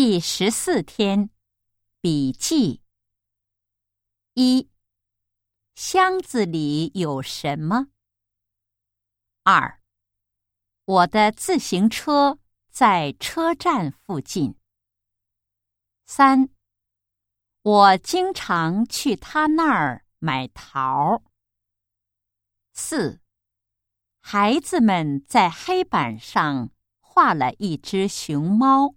第十四天笔记。一箱子里有什么？二我的自行车在车站附近。三我经常去他那儿买桃四孩子们在黑板上画了一只熊猫。